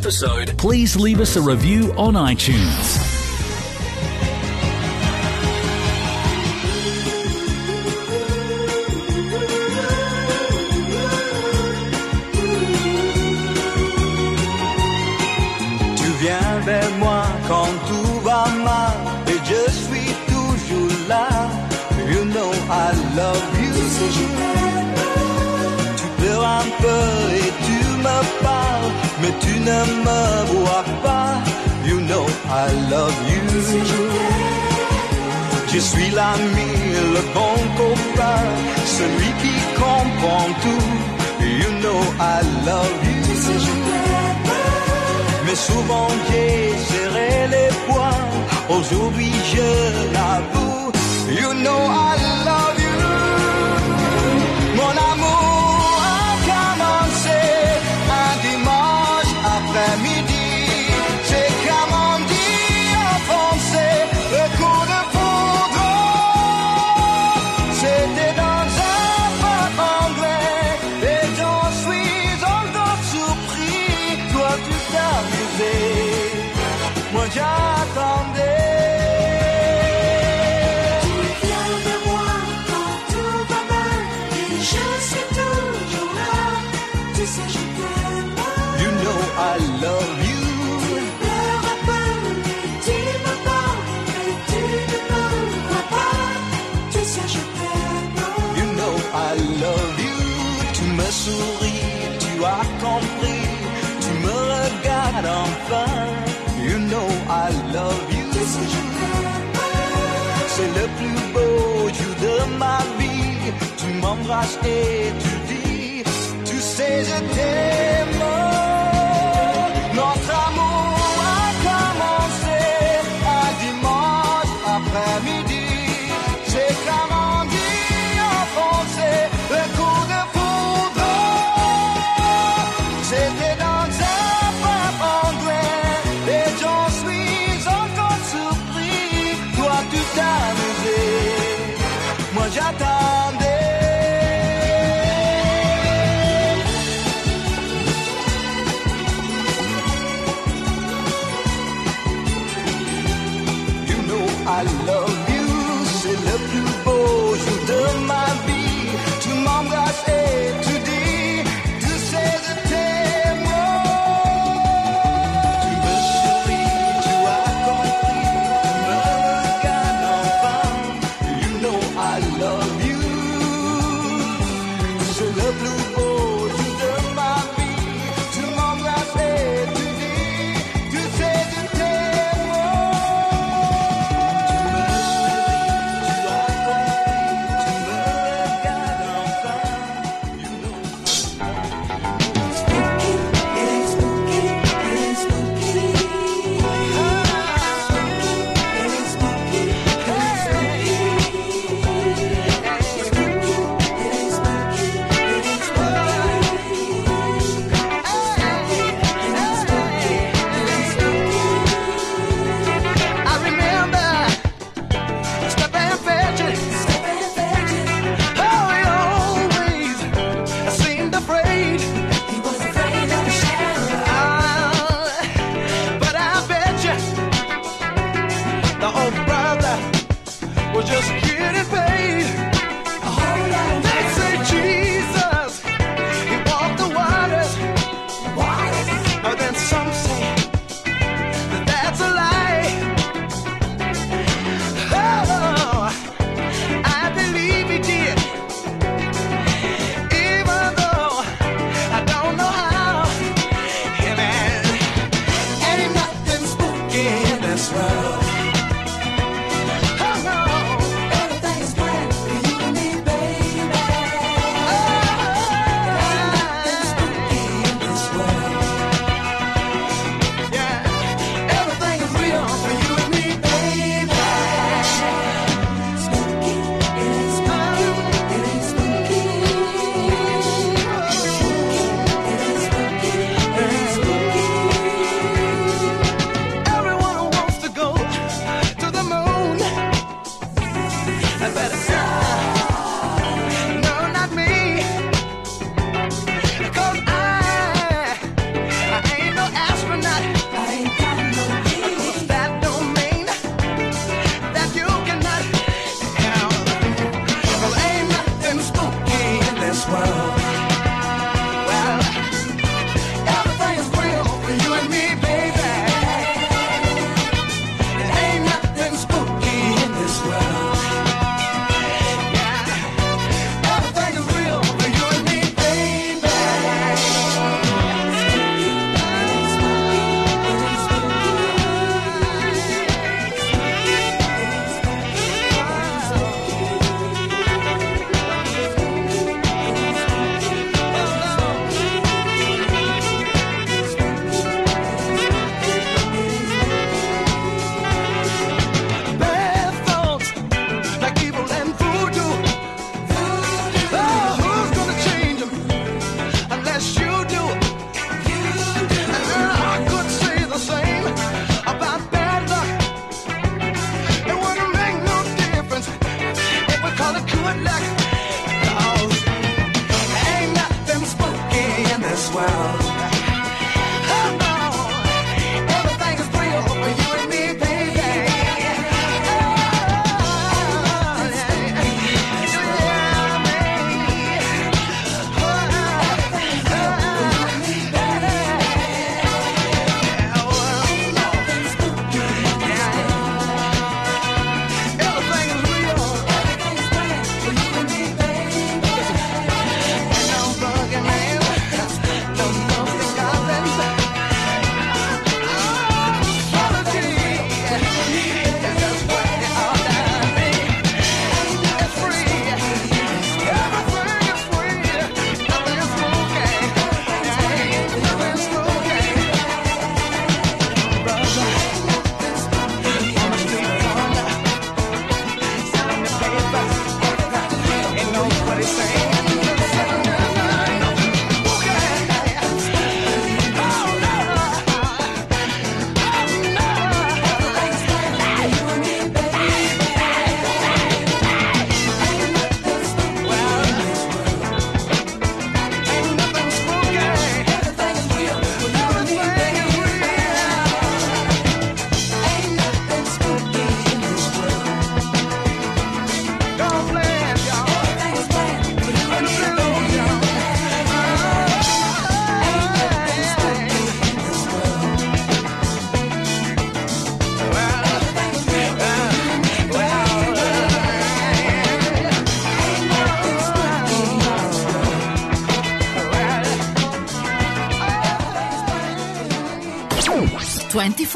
episode, please leave us a review on iTunes. bon copain, celui qui comprend tout. You know I love you. Tu sais, je Mais souvent j'ai serré les poings. Aujourd'hui je l'avoue. You know I that I'm fine. You know I love you. C'est le plus beau jour de ma vie. Tu m'embrasses et tu dis, tu sais, je t'aime.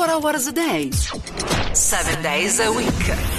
24 hours a day, 7 days a week.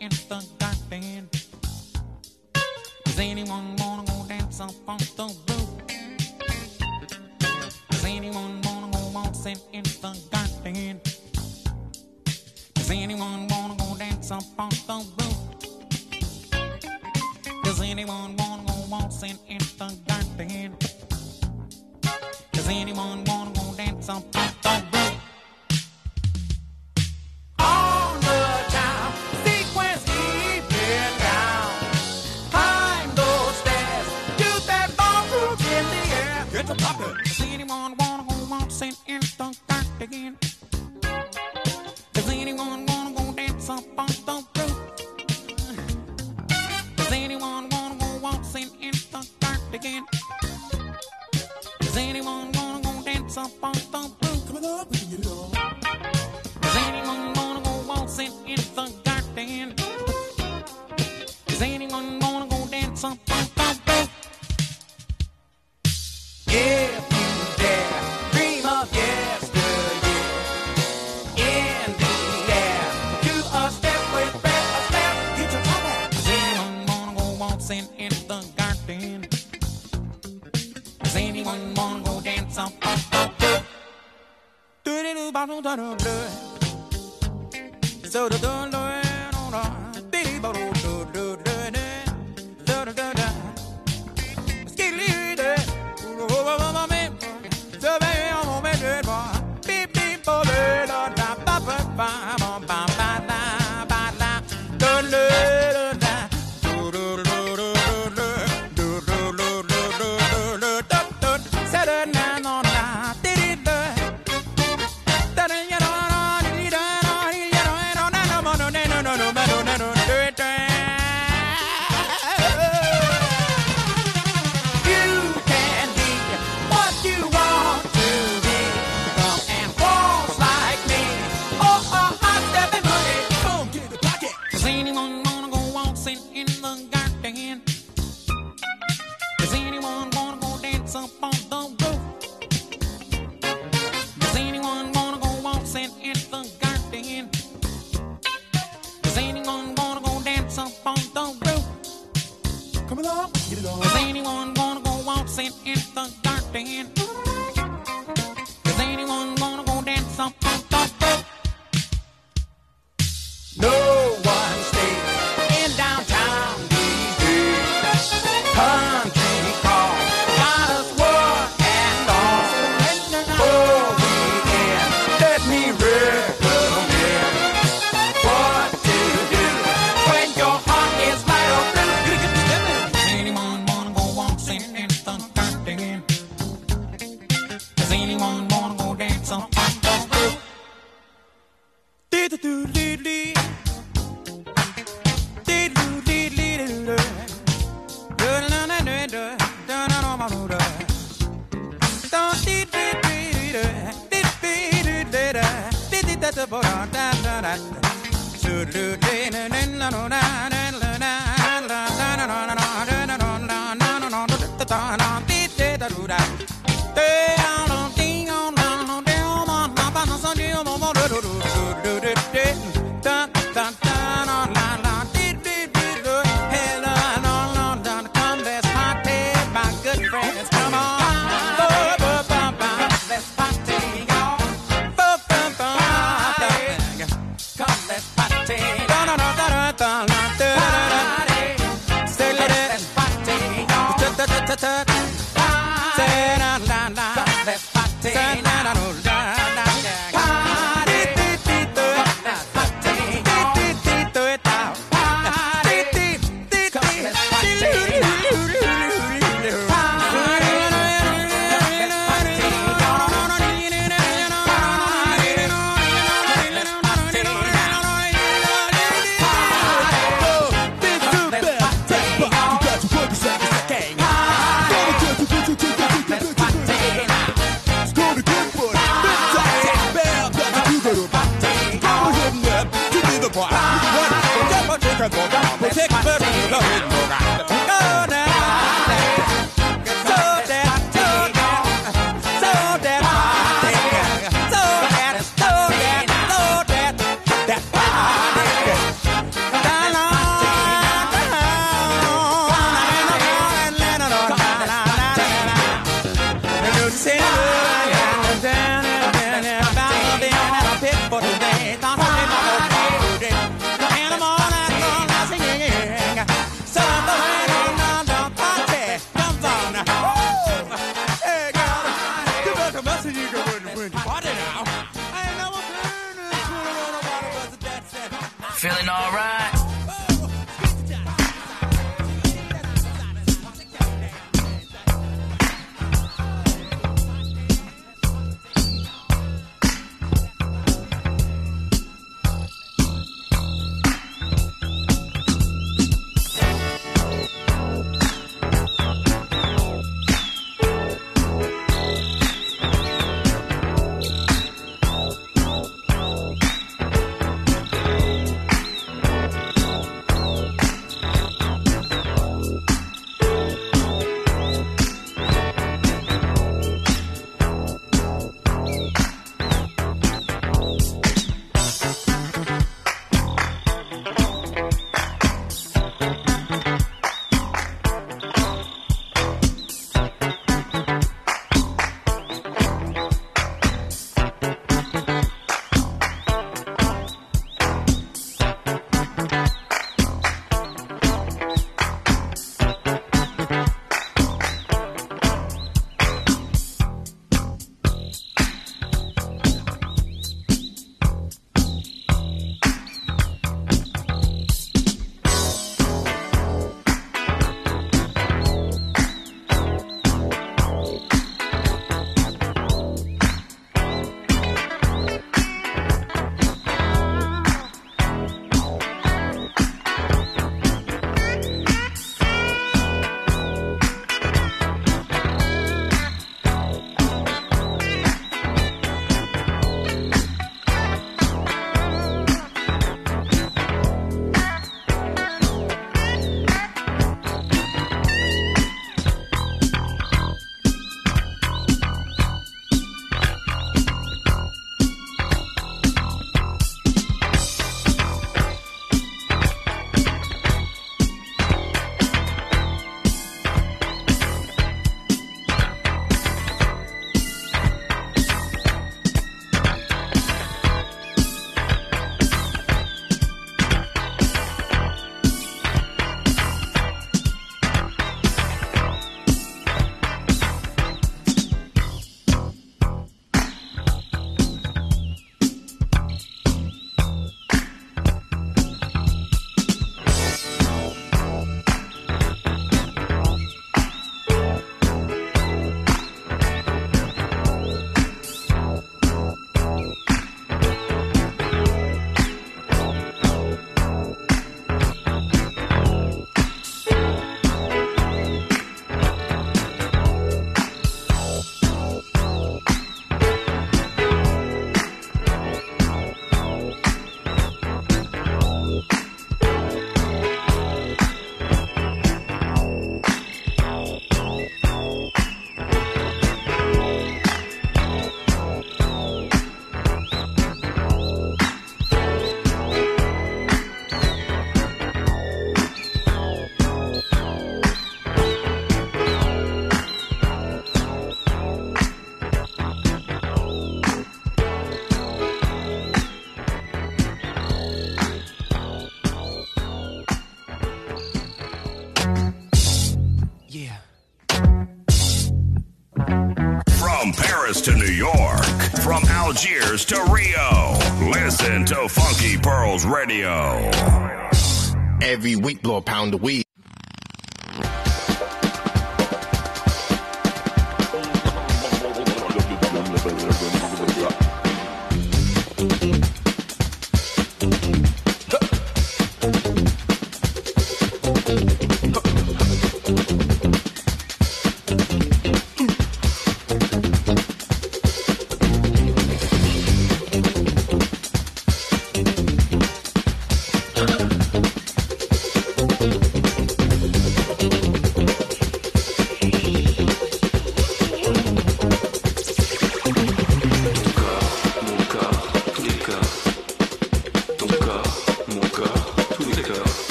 in the garden. Does anyone wanna go dance up on the roof? Does anyone wanna go waltzing in the garden? Does anyone wanna go dance up on the roof? Does anyone wanna go waltzing in the garden? Does anyone wanna go dance up on the roof? again. Does anyone wanna go dance up on the roof? Does anyone wanna go waltzing in the dark again? Does anyone wanna go dance up on that la, la, la. To Rio, listen to Funky Pearls Radio. Every week, blow a pound of weed.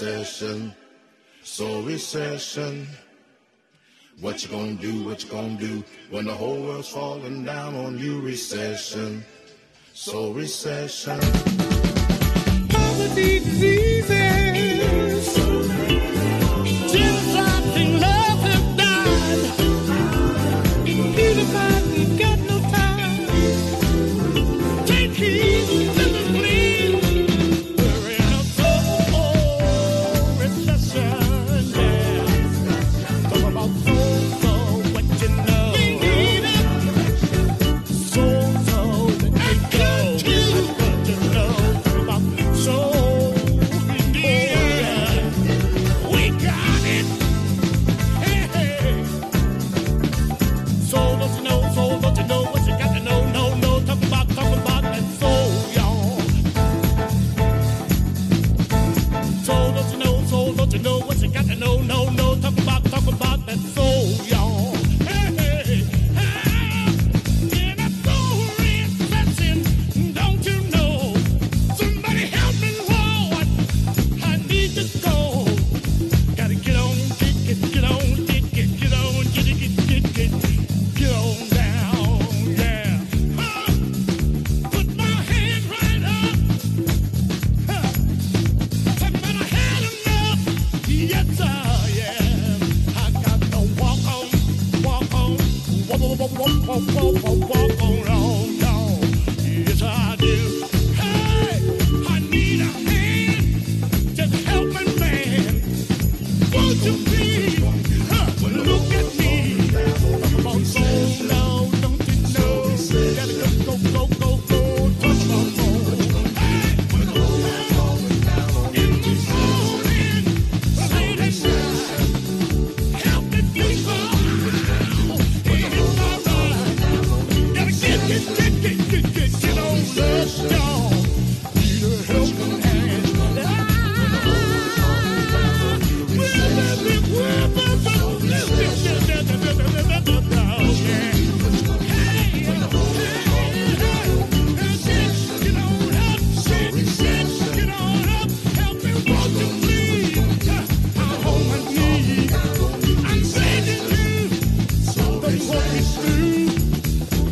recession, so recession. What you gonna do, what you gonna do when the whole world's falling down on you? Recession, so recession. Poverty diseases.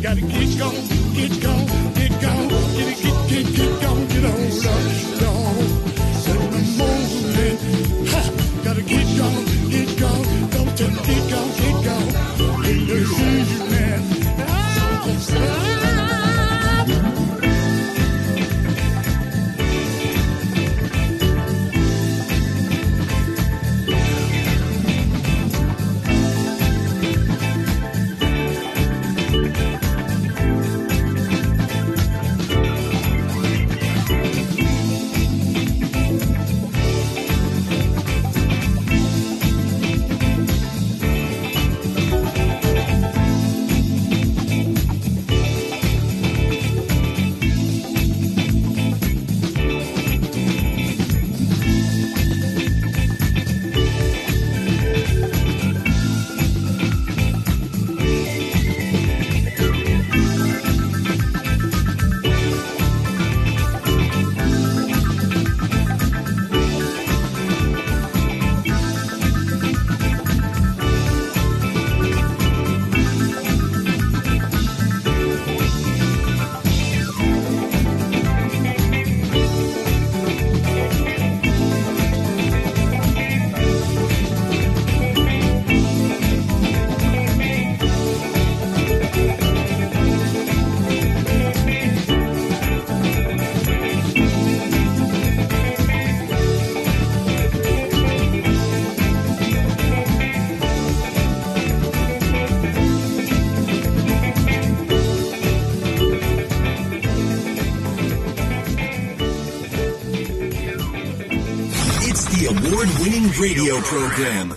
Gotta get you, get you. radio program.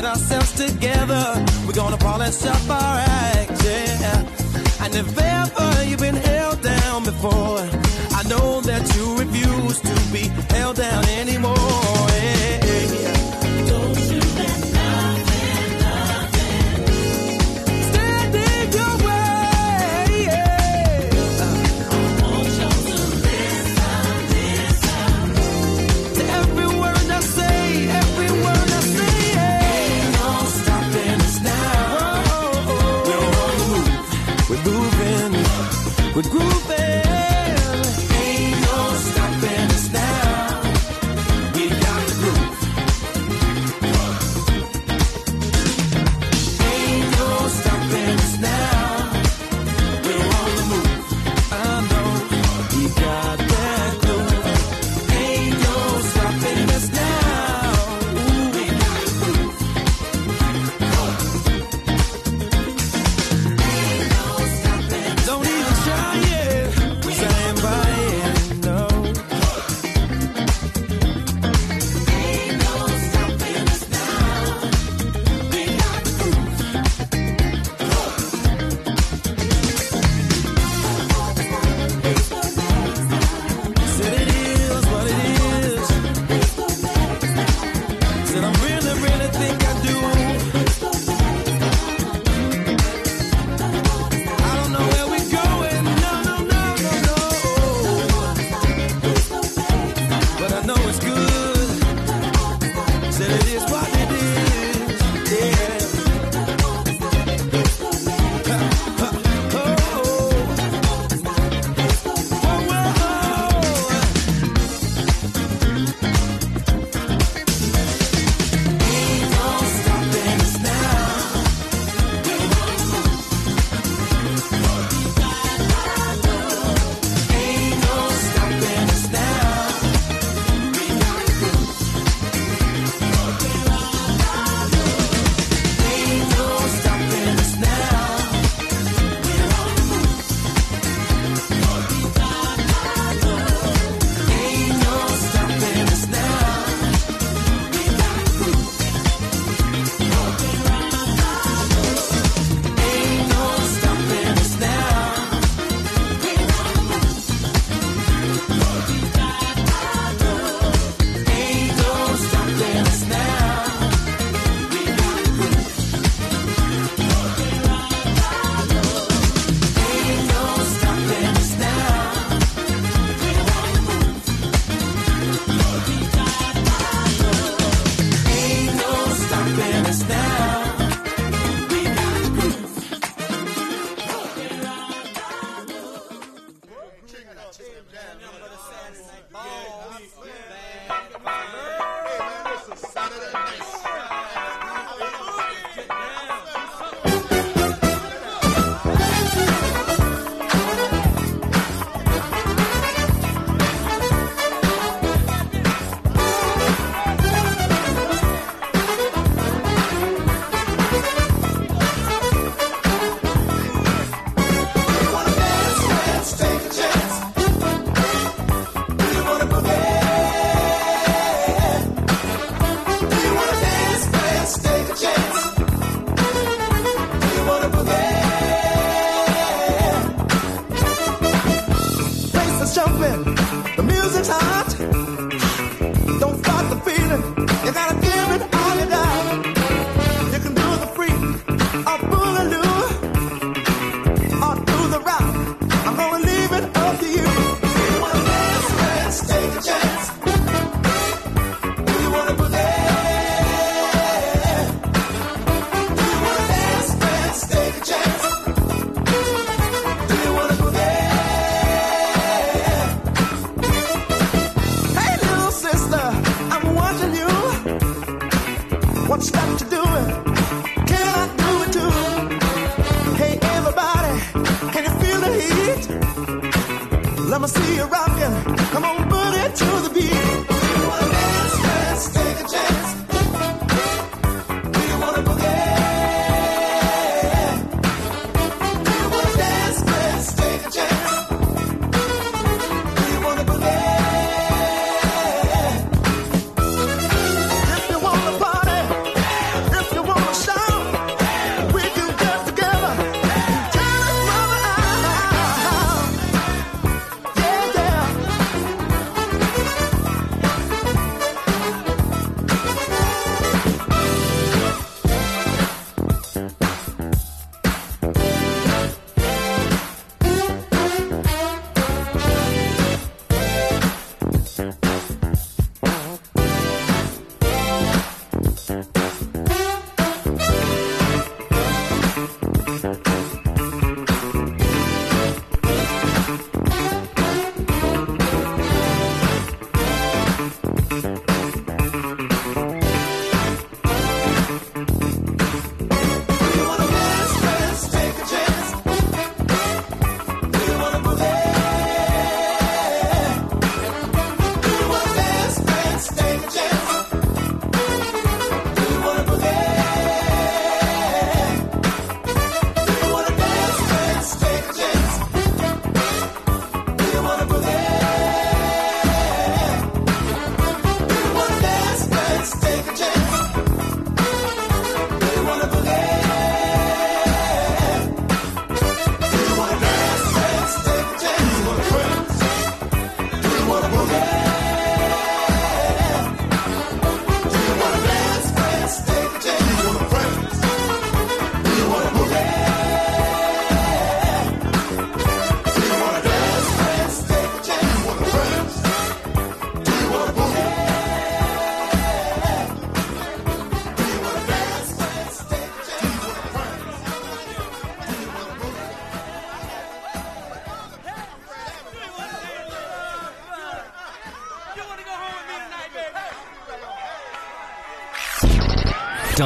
get ourselves together. We're gonna polish up our act, yeah. And if ever you've been held down before, I know that you refuse to be held down anymore. would grow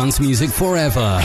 Dance music forever.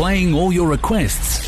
Playing all your requests.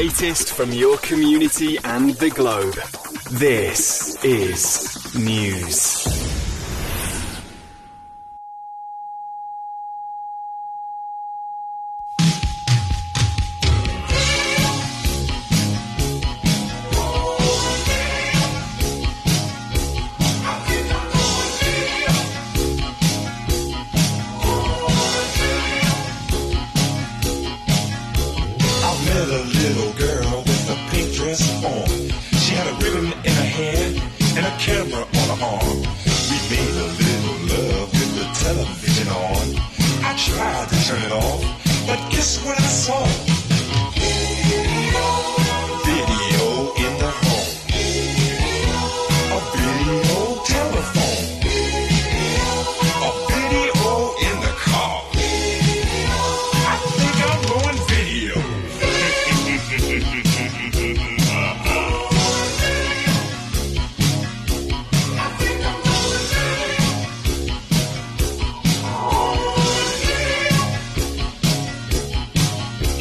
latest from your community and the globe. This is News.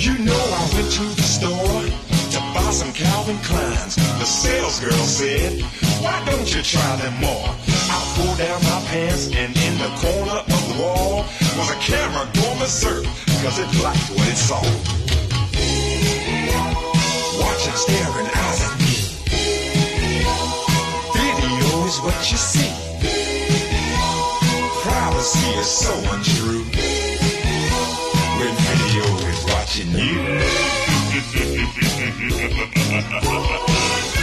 You know I went to the store to buy some Calvin Kleins. The sales girl said, why don't you try them more? I pulled down my pants and in the corner of the wall was a camera going berserk because it liked what it saw. Watching, staring eyes at me. Video is what you see. Privacy is so untrue watching you.